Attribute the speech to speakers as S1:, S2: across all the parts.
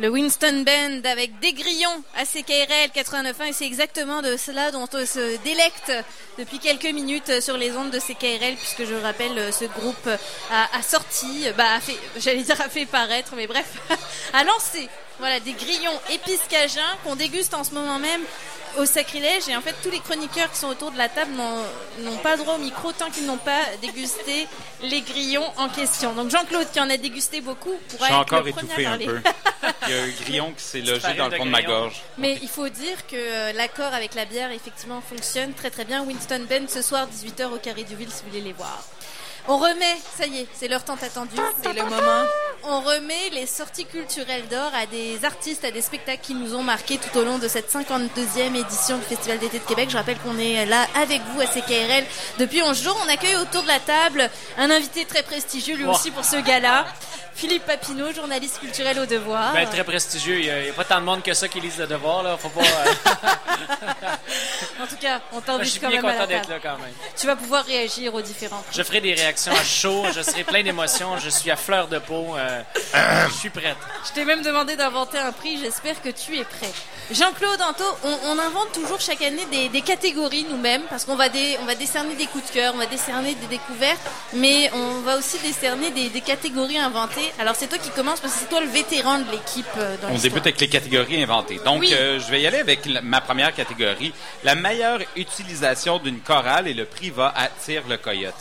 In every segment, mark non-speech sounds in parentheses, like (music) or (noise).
S1: Le Winston Band avec des grillons à CKRL 89.1 et c'est exactement de cela dont on se délecte depuis quelques minutes sur les ondes de CKRL puisque je rappelle ce groupe a, sorti, bah a j'allais dire a fait paraître, mais bref, (laughs) a lancé voilà des grillons épices cajun qu'on déguste en ce moment même au sacrilège et en fait tous les chroniqueurs qui sont autour de la table n'ont pas droit au micro tant qu'ils n'ont pas dégusté les grillons en question. Donc Jean-Claude qui en a dégusté beaucoup pourra
S2: être
S1: encore
S2: le
S1: étouffé un peu. (laughs)
S2: Il y a un grillon qui s'est logé dans le fond de ma gorge.
S1: Mais il faut dire que euh, l'accord avec la bière effectivement fonctionne très très bien. Winston Ben ce soir 18h au Carré du Ville si vous voulez les voir. On remet, ça y est, c'est leur temps attendu, c'est le moment. On remet les sorties culturelles d'or à des artistes, à des spectacles qui nous ont marqués tout au long de cette 52e édition du Festival d'été de Québec. Je rappelle qu'on est là avec vous à CKRL depuis 11 jours. On accueille autour de la table un invité très prestigieux lui aussi pour ce gala. Philippe Papineau, journaliste culturel au Devoir.
S3: Ben, très prestigieux. Il n'y a, pas tant de monde que ça qui lise le Devoir. Là. Faut pas, euh, (laughs)
S1: en tout cas, on t'invite
S3: quand
S1: même
S3: à la d'être là quand même.
S1: Tu vas pouvoir réagir aux différents.
S3: Je ferai des réactions à chaud. je serai plein d'émotions. Je suis à fleur de peau. Euh, je suis prête.
S1: Je t'ai même demandé d'inventer un prix. J'espère que tu es prêt. Jean-Claude Anto, on, invente toujours chaque année des, catégories nous-mêmes parce qu'on va, on va décerner des coups de cœur, on va décerner des découvertes, mais on va aussi décerner des, des catégories inventées alors c'est toi qui commences parce que c'est toi le vétéran de l'équipe euh,
S2: On débute avec les catégories inventées. Donc euh, je vais y aller avec ma première catégorie, la meilleure utilisation d'une chorale et le prix va à Tire le Coyote.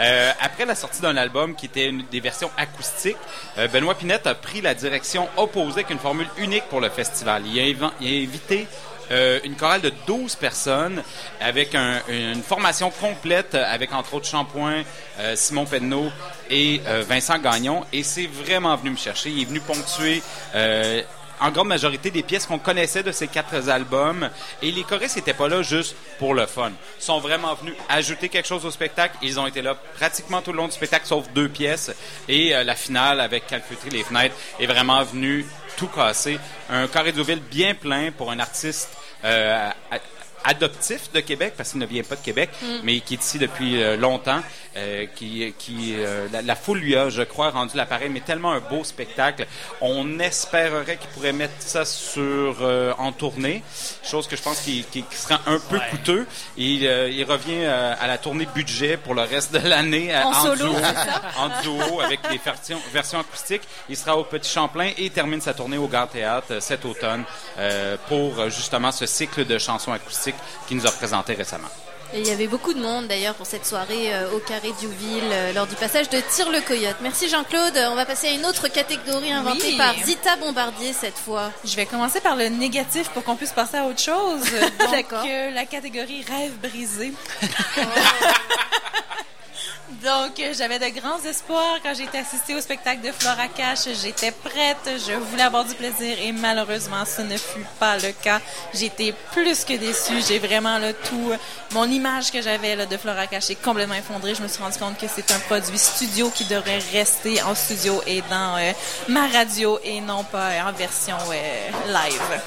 S2: Euh, après la sortie d'un album qui était une des versions acoustiques, Benoît Pinette a pris la direction opposée avec une formule unique pour le festival. Il a, invité euh, une chorale de 12 personnes avec une formation complète avec entre autres Champoint, euh, Simon Penneau et euh, Vincent Gagnon. Et c'est vraiment venu me chercher. Il est venu ponctuer en grande majorité des pièces qu'on connaissait de ces quatre albums. Et les choristes n'étaient pas là juste pour le fun. Ils sont vraiment venus ajouter quelque chose au spectacle. Ils ont été là pratiquement tout le long du spectacle, sauf deux pièces. Et la finale avec Calfeutry les fenêtres est vraiment venue tout casser. Un carré de ville bien plein pour un artiste euh, adoptif de Québec, parce qu'il ne vient pas de Québec, mm. mais qui est ici depuis euh, longtemps, euh, qui, qui euh, la, foule lui a, je crois, rendu l'appareil, mais tellement un beau spectacle. On espérerait qu'il pourrait mettre ça sur en tournée, chose que je pense qui, qui, sera un peu coûteux. Il, il revient à la tournée budget pour le reste de l'année
S1: en, solo,
S2: duo, en duo avec les versions, versions acoustiques. Il sera au Petit Champlain et il termine sa tournée au Gare Théâtre cet automne pour justement ce cycle de chansons acoustiques qui nous a présenté récemment.
S1: Et il y avait beaucoup de monde d'ailleurs pour cette soirée euh, au Carré Diouville euh, lors du passage de Tire le Coyote. Merci Jean-Claude. On va passer à une autre catégorie inventée par Zita Bombardier cette fois.
S4: Je vais commencer par le négatif pour qu'on puisse passer à autre chose. (laughs) D'accord. Euh, la catégorie rêve brisé. (laughs) (laughs) Oh. Donc, euh, j'avais de grands espoirs quand j'ai été assistée au spectacle de Flora Cash. J'étais prête, je voulais avoir du plaisir et malheureusement, ce ne fut pas le cas. J'étais plus que déçue. J'ai vraiment le tout. Mon image que j'avais de Flora Cash est complètement effondrée. Je me suis rendu compte que c'est un produit studio qui devrait rester en studio et dans euh, ma radio et non pas en version euh, live.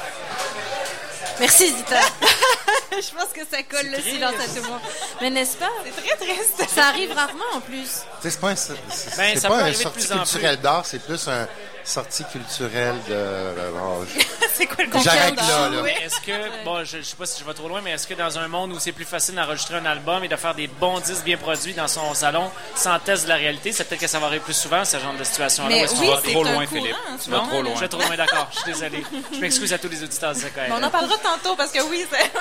S1: Merci Zita. (laughs) (laughs) je pense que ça colle le silence à tout le monde. Mais n'est-ce pas?
S4: C'est très triste.
S1: Ça arrive rarement en plus.
S5: C'est pas un, c'est, ben, pas un sortie culturelle d'art, c'est plus un sortie culturelle de. (laughs)
S4: c'est quoi le J'arrête
S3: là. là. Est-ce que, bon, je, je, sais pas si je vais trop loin, mais est-ce que dans un monde où c'est plus facile d'enregistrer un album et de faire des bons disques bien produits dans son salon sans test de la réalité, c'est peut-être que ça va arriver plus souvent, ce genre de situation-là.
S4: Mais oui,
S2: tu vas trop loin, Philippe? Tu vas trop loin.
S3: Je vais trop loin, d'accord. Je suis désolé. Je m'excuse à tous les auditeurs de
S4: On en parlera tantôt parce que oui, c'est.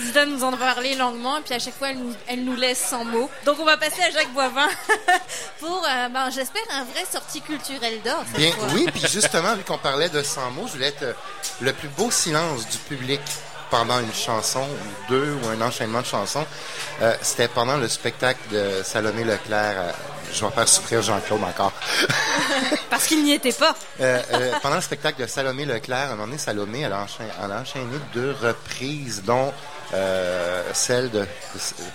S4: (laughs)
S1: Zidane nous en a parlé longuement, puis à chaque fois, elle nous, elle nous laisse sans mots. Donc, on va passer à Jacques Boivin (laughs) pour, euh, ben, j'espère, un vrai sortie culturelle d'or.
S5: Bien, oui, puis justement, vu qu'on parlait de 100 mots, je voulais être euh, le plus beau silence du public pendant une chanson ou deux ou un enchaînement de chansons. Euh, c'était pendant le spectacle de Salomé Leclerc. Euh, je vais faire souffrir Jean-Claude encore. (laughs)
S1: Parce qu'il n'y était pas.
S5: pendant le spectacle de Salomé Leclerc, à un moment donné, Salomé, elle a enchaîné, deux reprises, dont celle de,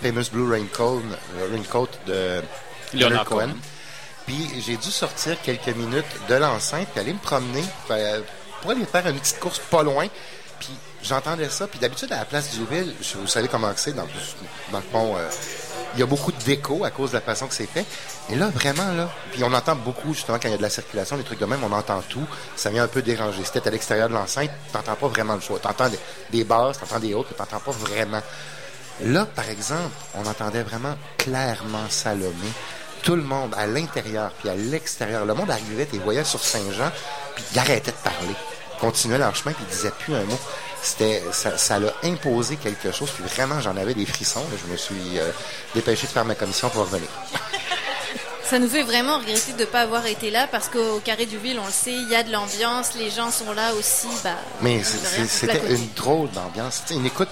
S5: Famous Blue Raincoat, Raincoat de Leonard Cohen. Puis j'ai dû sortir quelques minutes de l'enceinte puis aller me promener euh, pour aller faire une petite course pas loin. Puis j'entendais ça. Puis d'habitude, à la place du ville, vous savez comment c'est dans, le pont... Euh, il y a beaucoup d'écho à cause de la façon que c'est fait. Et là, vraiment, là, puis on entend beaucoup, justement, quand il y a de la circulation, des trucs de même, on entend tout. Ça vient un peu déranger. T'es à l'extérieur de l'enceinte, t'entends pas vraiment le choix. T'entends des, des basses, t'entends des hautes, mais t'entends pas vraiment. Là, par exemple, on entendait vraiment clairement Salomé. Tout le monde, à l'intérieur puis à l'extérieur, le monde arrivait et voyait sur Saint-Jean, puis il arrêtait de parler. Il continuait leur chemin, puis il disait plus un mot. C'était, ça, ça l'a imposé quelque chose, puis vraiment, j'en avais des frissons. là. Je me suis euh, dépêché de faire ma commission pour revenir. (laughs)
S1: Ça nous fait vraiment regretter de ne pas avoir été là parce qu'au Carré du Ville, on le sait, il y a de l'ambiance, les gens sont là aussi. Bah,
S5: Mais c'était une drôle d'ambiance. C'était une écoute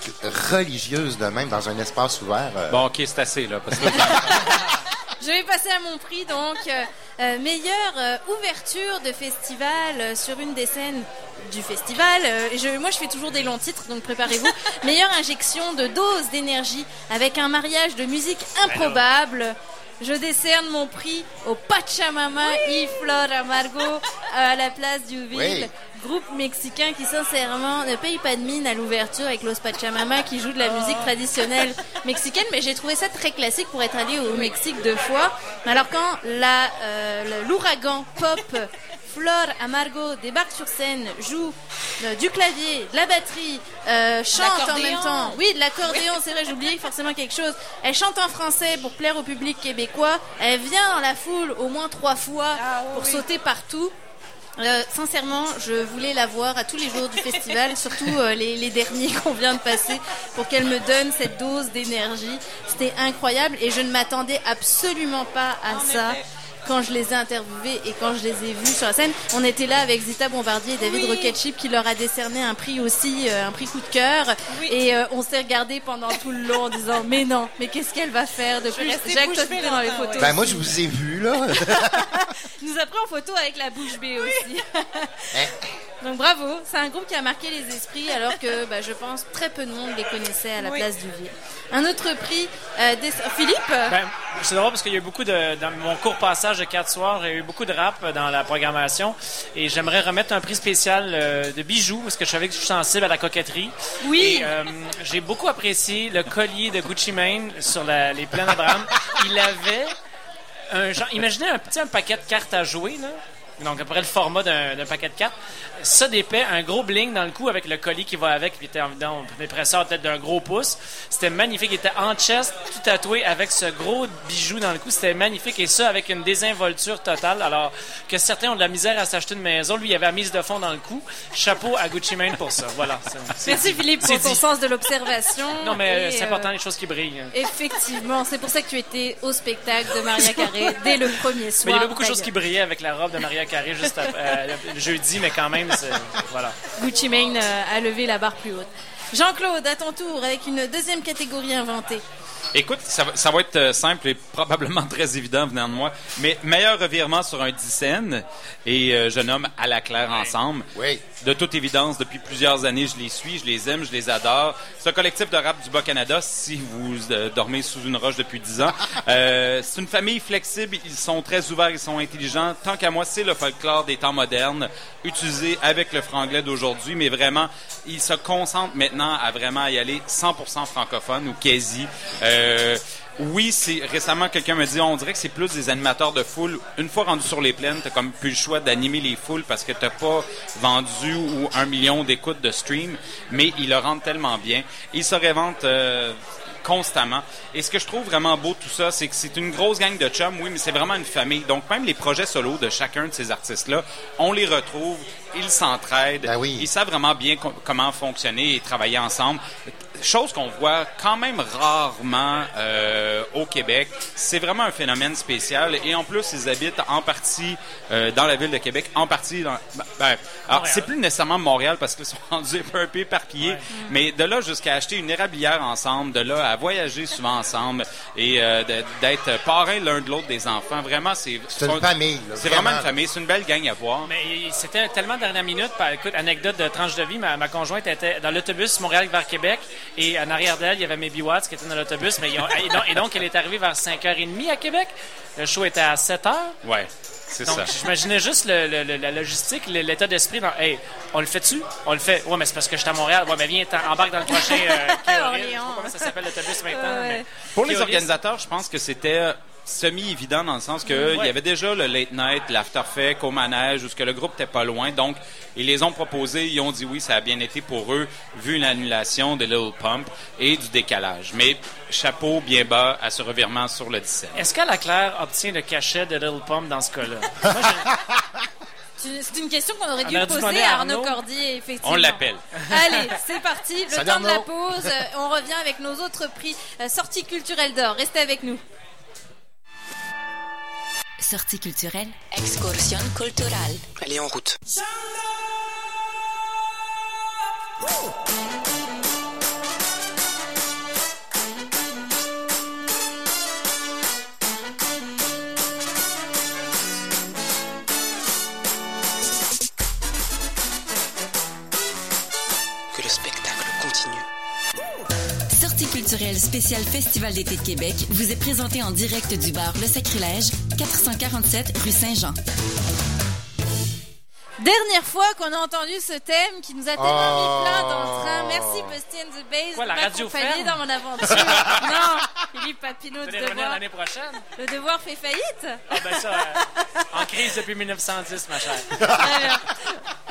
S5: religieuse de même dans un espace ouvert. euh,
S2: Bon, OK, c'est assez, là. Parce que (laughs)
S1: Je vais passer à mon prix, donc, euh, euh, meilleure euh, ouverture de festival euh, sur une des scènes du festival. Euh, je, moi, je fais toujours des longs titres, donc préparez-vous. (laughs) meilleure injection de dose d'énergie avec un mariage de musique improbable. Je décerne mon prix au Pachamama y Flor Amargo à la place du Ville.
S5: Oui.
S1: Groupe mexicain qui sincèrement ne paye pas de mine à l'ouverture avec Los Pachamama qui joue de la musique traditionnelle mexicaine, mais j'ai trouvé ça très classique pour être allé au Mexique deux fois. Alors quand la euh, l'ouragan pop Flor Amargo débarque sur scène, joue euh, du clavier, de la batterie, euh, chante en même temps. Oui, de l'accordéon, c'est vrai, j'oubliais forcément quelque chose. Elle chante en français pour plaire au public québécois. Elle vient dans la foule au moins trois fois
S4: Ah,
S1: pour
S4: oui.
S1: sauter partout. Euh, sincèrement, je voulais la voir à tous les jours du festival, surtout euh, les, les derniers (laughs) qu'on vient de passer, pour qu'elle me donne cette dose d'énergie. C'était incroyable et je ne m'attendais absolument pas à
S4: En
S1: ça.
S4: effet.
S1: Quand je les ai interviewés et quand je les ai vus sur la scène, on était là avec Zita Bombardier et David
S4: Oui.
S1: Rocketship qui leur a décerné un prix aussi, euh, un prix coup de cœur.
S4: Oui.
S1: Et euh, on s'est regardé pendant tout le long en disant mais non, mais qu'est-ce qu'elle va faire de plus? Jacques, dans les photos.
S4: ouais.
S5: Ben moi, je vous ai vu, là. (laughs)
S1: nous a pris en photo avec la bouche bée aussi. Donc bravo, c'est un groupe qui a marqué les esprits alors que bah, je pense très peu de monde les connaissait à la
S4: Oui.
S1: place du ville. Un autre prix, euh, des- Philippe?
S3: Ben, c'est drôle parce qu'il y a eu beaucoup de. Dans mon court passage de quatre soirs, il y a eu beaucoup de rap dans la programmation. Et j'aimerais remettre un prix spécial euh, de bijoux parce que je savais que je suis sensible à la coquetterie.
S1: Oui.
S3: Et, euh, j'ai beaucoup apprécié le collier de Gucci Mane sur la- les plaines d'Abraham. Il avait un genre. Imaginez un petit un paquet de cartes à jouer, là. Donc, à peu près le format d'un paquet de cartes. Ça d'épais, un gros bling dans le cou avec le collier qui va avec, qui était une épaisseur peut-être d'un gros pouce. C'était magnifique. Il était en chest, tout tatoué avec ce gros bijou dans le cou. C'était magnifique. Et ça avec une désinvolture totale. Alors que certains ont de la misère à s'acheter une maison. Lui, il avait la mise de fond dans le cou. Chapeau à Gucci Mane pour ça. Voilà.
S1: Merci
S3: dit.
S1: Philippe pour ton
S3: dit.
S1: sens de l'observation.
S3: Non, mais
S1: Et,
S3: c'est
S1: euh,
S3: important les choses qui brillent.
S1: Effectivement, c'est pour ça que tu étais au spectacle de Maria Carré dès le premier soir.
S3: Mais il y avait beaucoup de choses qui brillaient avec la robe de Maria Carré juste après, euh, jeudi, mais quand même, voilà.
S1: Gucci Mane euh, a levé la barre plus haute. Jean-Claude, à ton tour, avec une deuxième catégorie inventée.
S2: Écoute, ça, va- ça va être euh, simple et probablement (laughs) très évident venant de moi, mais meilleur revirement sur un dixaine et euh, je nomme à la claire ensemble.
S5: Oui.
S2: De toute évidence, depuis plusieurs années, je les suis, je les aime, je les adore. Un collectif de rap du Bas-Canada, si vous euh, dormez sous une roche depuis dix ans. (laughs) Euh, c'est une famille flexible, ils sont très ouverts, ils sont intelligents. Tant qu'à moi, c'est le folklore des temps modernes, utilisé avec le franglais d'aujourd'hui, mais vraiment, ils se concentrent maintenant à vraiment y aller 100% francophone ou quasi. Euh, oui, c'est récemment quelqu'un me dit, on dirait que c'est plus des animateurs de foule. Une fois rendu sur les plaines, t'as comme plus le choix d'animer les foules parce que t'as pas vendu ou un million d'écoutes de stream, mais ils le rendent tellement bien. Ils se réinventent euh, constamment. Et ce que je trouve vraiment beau tout ça, c'est que c'est une grosse gang de chums, oui, mais c'est vraiment une famille. Donc même les projets solos de chacun de ces artistes-là, on les retrouve, ils s'entraident,
S5: Ben oui.
S2: ils savent vraiment bien co- comment fonctionner et travailler ensemble. Chose qu'on voit quand même rarement euh, au Québec. C'est vraiment un phénomène spécial. Et en plus, ils habitent en partie euh, dans la ville de Québec, en partie dans... ben, ben, alors,
S3: Montréal.
S2: c'est plus nécessairement Montréal parce qu'ils sont (laughs) rendus un peu éparpillés. Mais de là jusqu'à acheter une érablière ensemble, de là à voyager souvent ensemble et euh, d'être parrain l'un de l'autre des enfants. Vraiment, c'est...
S5: C'est une famille,
S2: C'est vraiment
S5: vraiment.
S2: une famille. C'est une belle gang à voir.
S3: Mais c'était tellement dernière minute. Par, écoute, anecdote de tranche de vie, ma, ma conjointe était dans l'autobus Montréal vers Québec Et en arrière d'elle, il y avait Maybe Watts qui était dans l'autobus. Mais ils ont- et, donc, et donc, elle est arrivée vers 5h30 à Québec. Le show était à 7h.
S2: Ouais, c'est
S3: Donc,
S2: ça.
S3: j'imaginais juste le- le- le- la logistique, le- l'état d'esprit. Dans, hey, on le fait-tu? On le fait. Ouais, mais c'est parce que je suis à Montréal. Ouais, mais viens, embarque dans le prochain. Euh, (laughs) Keolis. Je sais pas
S1: Orléans.
S3: comment ça s'appelle l'autobus maintenant.
S1: Ouais.
S3: mais
S2: Pour les organisateurs, je pense que c'était semi-évident dans le sens que il y avait déjà le late night, l'afterfect au manège, où ce que le groupe était pas loin. Donc, ils les ont proposés, ils ont dit oui, ça a bien été pour eux, vu l'annulation de Little Pump et du décalage. Mais chapeau bien bas à ce revirement sur le 17.
S3: Est-ce qu'Ala Claire obtient le cachet de Little Pump dans ce cas-là? (laughs)
S1: C'est une question qu'on aurait dû poser à Arnaud
S3: Arnaud.
S1: Cordier, effectivement.
S2: On l'appelle. (laughs)
S1: Allez, c'est parti. Le
S5: Salut,
S1: temps de la pause. Euh, On revient avec nos autres prix. Euh, Sortie culturelle d'or. Restez avec nous.
S6: Sortie culturelle
S7: Excursión cultural.
S8: Elle est en route. Que le spectacle continue.
S6: Sortie culturelle spéciale Festival d'été de Québec vous est présentée en direct du bar Le Sacrilège, 447 rue Saint-Jean.
S1: Dernière fois qu'on a entendu ce thème qui nous a tellement
S5: Oh.
S1: mis plein dans le train. Merci Busty and the Bass
S3: Quoi,
S1: de m'accompagner dans mon aventure. (laughs) non, Philippe Papineau de devoir.
S3: l'année prochaine?
S1: Le devoir fait faillite.
S3: Ah ben ça, euh, en crise depuis 1910, ma chère.
S1: Alors,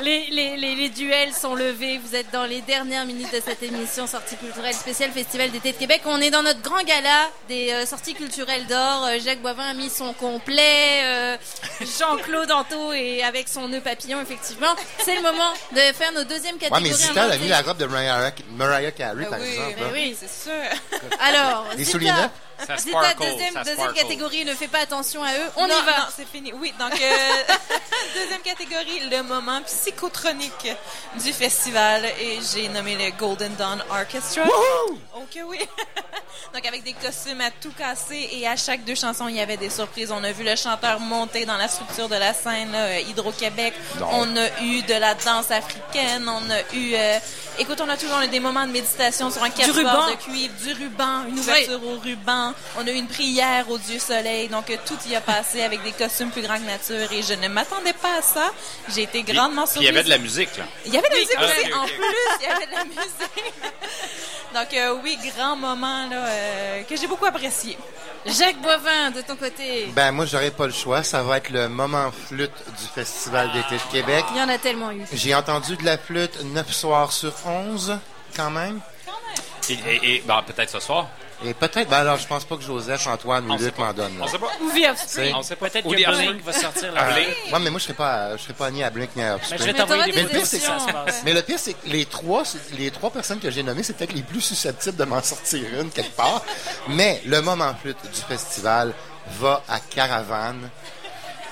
S1: les, les, les, les duels sont levés. Vous êtes dans les dernières minutes de cette émission Sortie culturelle spéciale Festival d'été de Québec. On est dans notre grand gala des euh, sorties culturelles d'or. Euh, Jacques Boivin a mis son complet. euh, Jean-Claude Anto et avec son nœud papillon, effectivement. C'est le moment de faire nos deuxièmes
S5: Ouais,
S1: catégories.
S5: mais Zita, elle a mis la robe de Mariah, Mariah Carey, par
S4: oui,
S5: exemple.
S1: mais
S5: là.
S1: oui.
S4: c'est sûr.
S1: Alors,
S5: Les
S1: Zita?
S2: Ça
S1: deuxième,
S2: ça
S1: deuxième
S2: sparkle.
S1: catégorie, ne fais pas attention à eux. On
S4: Non,
S1: y va.
S4: Non, c'est fini. Oui, donc euh, (laughs) deuxième catégorie, le moment psychotronique du festival et j'ai nommé le Golden Dawn Orchestra. Ok, oui. (laughs) donc avec des costumes à tout casser et à chaque deux chansons, il y avait des surprises. On a vu le chanteur monter dans la structure de la scène là, euh, Hydro-Québec.
S5: Non.
S4: On a eu de la danse africaine. On a eu... euh, écoute, on a toujours des moments de méditation sur un
S1: ruban.
S4: quatuor de cuivre, du ruban, une ouverture au ruban. On a eu une prière au Dieu Soleil. Donc, euh, tout y a passé avec des costumes plus grands que nature. Et je ne m'attendais pas à ça. J'ai été grandement
S2: Puis
S4: surprise.
S2: il y avait de la musique, là.
S4: Il y avait de la musique
S2: Ah,
S4: aussi. En plus, il y avait de la musique. (laughs) Donc, euh, oui, grand moment là, euh, que j'ai beaucoup apprécié.
S1: Jacques Boivin, de ton côté.
S5: Ben, moi, j'aurais pas le choix. Ça va être le moment flûte du Festival d'été de Québec.
S1: Il y en a tellement eu.
S5: J'ai entendu de la flûte 9 soirs sur 11, quand même.
S2: Et, et- et- bon, peut-être ce soir.
S5: Et peut-être, ben alors, je pense pas que Joseph, Antoine ou Luc m'en donnent. là.
S2: On sait pas.
S1: Ou The Offspring.
S2: On sait pas.
S3: Peut-être que Blink va sortir la
S2: Blink.
S5: Ouais, mais moi, je serais pas, je serais pas ni à Blink ni à
S3: Mais
S5: Offspring.
S3: je vais
S1: Mais
S3: t'envoyer des ça se passe.
S5: Mais le pire, c'est que les trois, les trois personnes que j'ai nommées, c'est peut-être les plus susceptibles de m'en sortir une quelque part. Mais le moment flûte du festival va à Caravane,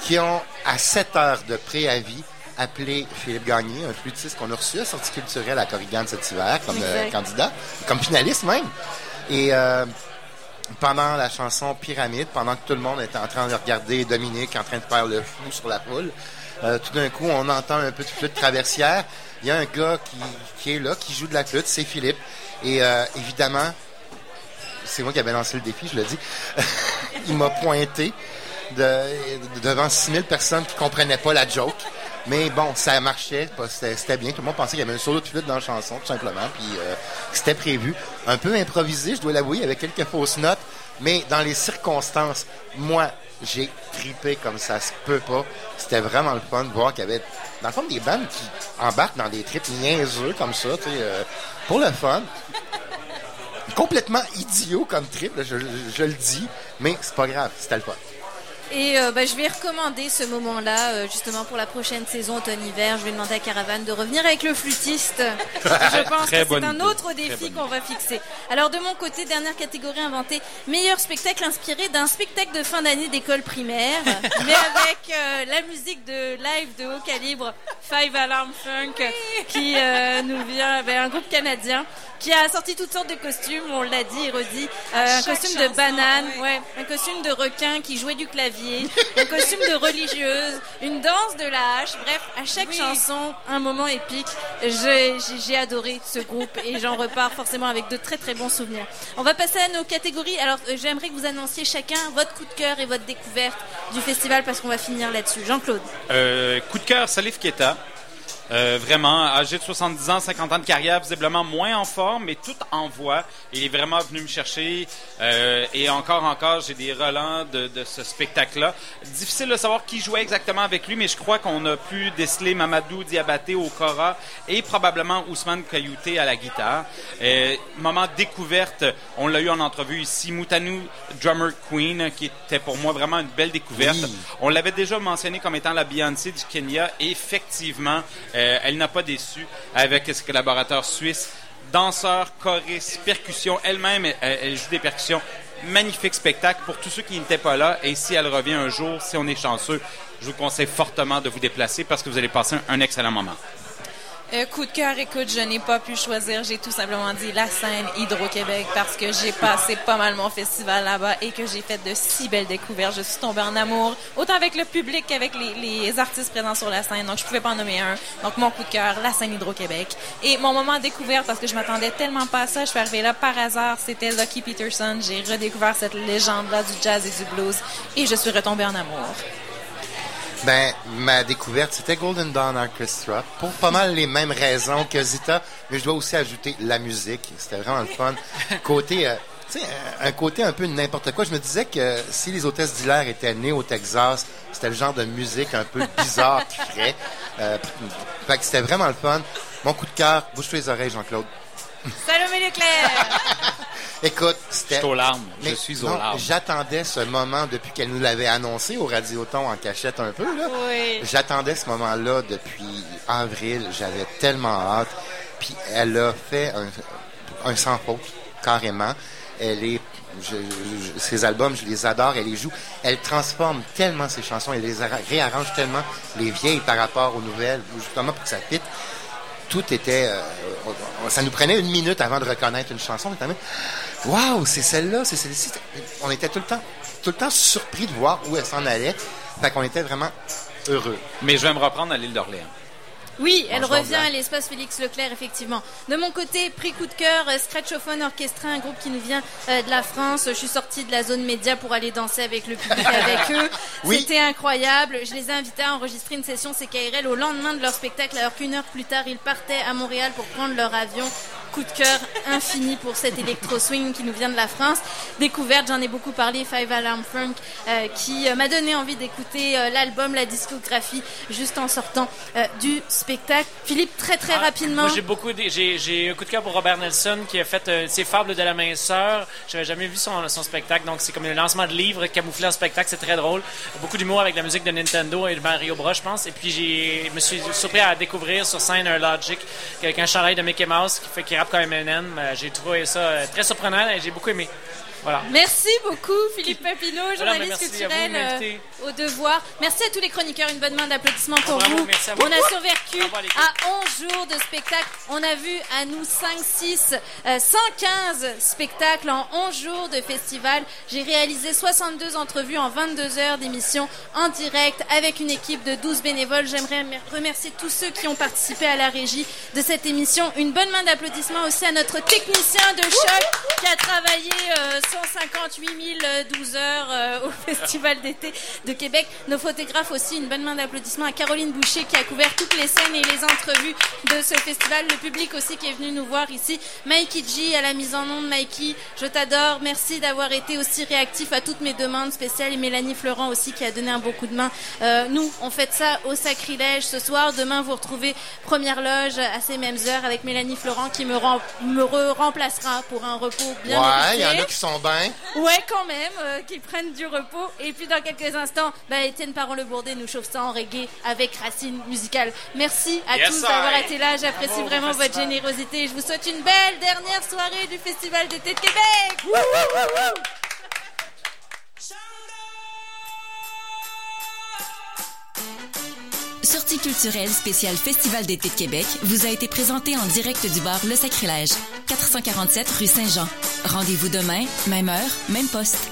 S5: qui ont, à 7 heures de préavis, appelé Philippe Gagné, un flûtiste qu'on a reçu à Sortie culturelle à Corrigan cet hiver, comme euh, candidat, comme finaliste même. Et euh, pendant la chanson Pyramide, pendant que tout le monde était en train de regarder Dominique en train de faire le fou sur la poule, euh, tout d'un coup, on entend un peu de flûte traversière. Il y a un gars qui, est là, qui joue de la flûte, c'est Philippe. Et euh, évidemment, c'est moi qui avais lancé le défi, je le dis. (laughs) il m'a pointé de, de- devant 6000 personnes qui comprenaient pas la joke. Mais bon, ça marchait, c'était bien. Tout le monde pensait qu'il y avait un solo de flûte dans la chanson, tout simplement. Puis euh, c'était prévu. Un peu improvisé, je dois l'avouer, avec quelques fausses notes. Mais dans les circonstances, moi, j'ai tripé comme ça se peut pas. C'était vraiment le fun de voir qu'il y avait, dans le fond, des bandes qui embarquent dans des trips niaiseux comme ça, tu sais, euh, pour le fun complètement idiot comme trip, je- je le dis, mais c'est pas grave, c'était le fun.
S1: Et euh, bah, je vais recommander ce moment-là, euh, justement pour la prochaine saison automne-hiver. Je vais demander à Caravane de revenir avec le flûtiste. (laughs) je pense que c'est un autre défi qu'on va fixer. Alors de mon côté, dernière catégorie inventée, meilleur spectacle inspiré d'un spectacle de fin d'année d'école primaire, (laughs) mais avec euh, la musique de live de haut calibre, Five Alarm Funk, qui euh, nous vient, ben, un groupe canadien qui a sorti toutes sortes de costumes, on l'a dit et redit, Euh, un costume de banane,
S4: oui.
S1: ouais, un costume de requin qui jouait du clavier un costume de religieuse, une danse de la hache. Bref, à chaque chanson, un moment épique. J'ai j'ai adoré ce groupe et j'en repars forcément avec de très très bons souvenirs. On va passer à nos catégories. Alors, euh, j'aimerais que vous annonciez chacun votre coup de cœur et votre découverte du festival parce qu'on va finir là-dessus. Jean-Claude.
S2: Euh, coup de cœur, Salif Keita. Euh, vraiment, âgé de 70 ans, 50 ans de carrière, visiblement moins en forme, mais tout en voix. Il est vraiment venu me chercher. Euh, et encore, encore, j'ai des relents de, de ce spectacle-là. Difficile de savoir qui jouait exactement avec lui, mais je crois qu'on a pu déceler Mamadou Diabaté au Cora et probablement Ousmane Kayouté à la guitare. Euh, moment découverte, on l'a eu en entrevue ici, Moutanou Drummer Queen, qui était pour moi vraiment une belle découverte. On l'avait déjà mentionné comme étant la Beyoncé du Kenya. Et effectivement, euh, elle n'a pas déçu avec ses collaborateurs suisses. Danseur, choriste, percussion. Elle-même, elle, joue des percussions. Magnifique spectacle pour tous ceux qui n'étaient pas là. Et si elle revient un jour, si on est chanceux, je vous conseille fortement de vous déplacer parce que vous allez passer un excellent moment.
S4: Euh, coup de cœur, écoute, je n'ai pas pu choisir. J'ai tout simplement dit la scène Hydro-Québec parce que j'ai passé pas mal mon festival là-bas et que j'ai fait de si belles découvertes. Je suis tombée en amour, autant avec le public qu'avec les, artistes présents sur la scène. Donc, je pouvais pas en nommer un. Donc, mon coup de cœur, la scène Hydro-Québec. Et mon moment découverte, parce que je m'attendais tellement pas à ça, je suis arrivée là par hasard, c'était Lucky Peterson. J'ai redécouvert cette légende-là du jazz et du blues et je suis retombée en amour.
S5: Ben, ma découverte, c'était Golden Dawn Orchestra, pour pas mal les mêmes raisons que Zita, mais je dois aussi ajouter la musique. C'était vraiment le fun. Côté, euh, tu sais, un, un côté un peu n'importe quoi. Je me disais que si les hôtesses d'Hilaire étaient nées au Texas, c'était le genre de musique un peu bizarre qui ferait. Euh, fait que c'était vraiment le fun. Mon coup de cœur, bouge les oreilles, Jean-Claude.
S1: Salomé Leclerc. (laughs)
S5: Écoute, c'était...
S2: Je suis aux larmes. Je suis aux
S5: non,
S2: larmes.
S5: J'attendais ce moment depuis qu'elle nous l'avait annoncé au Radioton en cachette un peu. Là.
S1: Oui.
S5: J'attendais ce moment-là depuis avril. J'avais tellement hâte. Puis elle a fait un, un sans faute, carrément. Elle est... je- je- ses albums, je les adore. Elle les joue. Elle transforme tellement ses chansons. Elle les arra- réarrange tellement les vieilles par rapport aux nouvelles, justement pour que ça fitte tout était. euh, ça nous prenait une minute avant de reconnaître une chanson. mais Waouh, c'est celle-là, c'est celle-ci. On était tout le temps, tout le temps surpris de voir où elle s'en allait. Fait qu'on était vraiment heureux.
S2: Mais je vais me reprendre à l'île d'Orléans.
S1: Oui, elle revient
S5: bien.
S1: à l'espace Félix Leclerc, effectivement. De mon côté, prix coup de cœur, euh, Scratchophone Orchestra, un groupe qui nous vient euh, de la France. Je suis sortie de la zone média pour aller danser avec le public avec (laughs) eux.
S5: Oui.
S1: C'était incroyable. Je les ai invités à enregistrer une session CKRL au lendemain de leur spectacle, alors qu'une heure plus tard, ils partaient à Montréal pour prendre leur avion. Coup de cœur infini pour cet électro swing qui nous vient de la France. Découverte, j'en ai beaucoup parlé, Five Alarm Funk, euh, qui euh, m'a donné envie d'écouter euh, l'album, la discographie, juste en sortant du spectacle. Philippe, très très
S3: Ah,
S1: rapidement.
S3: Moi, j'ai beaucoup. J'ai, un coup de cœur pour Robert Nelson qui a fait ses fables de la minceur. J'avais jamais vu son, son spectacle, donc c'est comme un lancement de livre camouflé en spectacle. C'est très drôle. Beaucoup d'humour avec la musique de Nintendo et de Mario Bros, je pense. Et puis, j'ai, je me suis surpris à découvrir sur scène un Logic avec un chandail de Mickey Mouse qui fait qui rappe comme Eminem. Euh, J'ai trouvé ça euh, très surprenant et j'ai beaucoup aimé. Voilà.
S1: Merci beaucoup Philippe Papineau,
S3: Voilà,
S1: journaliste
S3: merci à vous de
S1: culturel euh, au devoir. Merci à tous les chroniqueurs, une bonne main d'applaudissements pour
S3: bravo,
S1: vous.
S3: merci à vous.
S1: On a survécu
S3: à l'équipe.
S1: à 11 jours de spectacle. On a vu à nous 5, 6, euh, 115 spectacles en 11 jours de festival. J'ai réalisé 62 entrevues en 22 heures d'émission en direct avec une équipe de 12 bénévoles. J'aimerais mer- remercier tous ceux qui ont participé à la régie de cette émission. Une bonne main d'applaudissements aussi à notre technicien de choc qui a travaillé euh, 158 012 heures euh, au (laughs) Festival d'été de Québec. Nos photographes aussi, une bonne main d'applaudissements à Caroline Boucher qui a couvert toutes les scènes et les entrevues de ce festival. Le public aussi qui est venu nous voir ici. Mikey G à la mise en onde. Mikey, je t'adore. Merci d'avoir été aussi réactif à toutes mes demandes spéciales. Et Mélanie Florent aussi qui a donné un beau coup de main. Euh, nous, on fait ça au sacrilège ce soir. Demain, vous retrouvez Première Loge à ces mêmes heures avec Mélanie Florent qui me, rem- me re- remplacera pour un repos bien
S5: ouais, il y en a qui sont bien.
S1: Ouais, quand même, euh, qu'ils prennent du repos. Et puis dans quelques instants, bah, Étienne Parent-Le-Bourdet nous chauffe ça en reggae avec Racine Musicale. Merci à
S2: Yes,
S1: tous d'avoir été là. J'apprécie vraiment votre générosité. Je vous souhaite une belle dernière soirée du Festival d'été de Québec. Wouh, wouh, wouh, wouh.
S6: Sortie culturelle spéciale Festival d'été de Québec vous a été présentée en direct du bar Le Sacrilège, 447 rue Saint-Jean. Rendez-vous demain, même heure, même poste.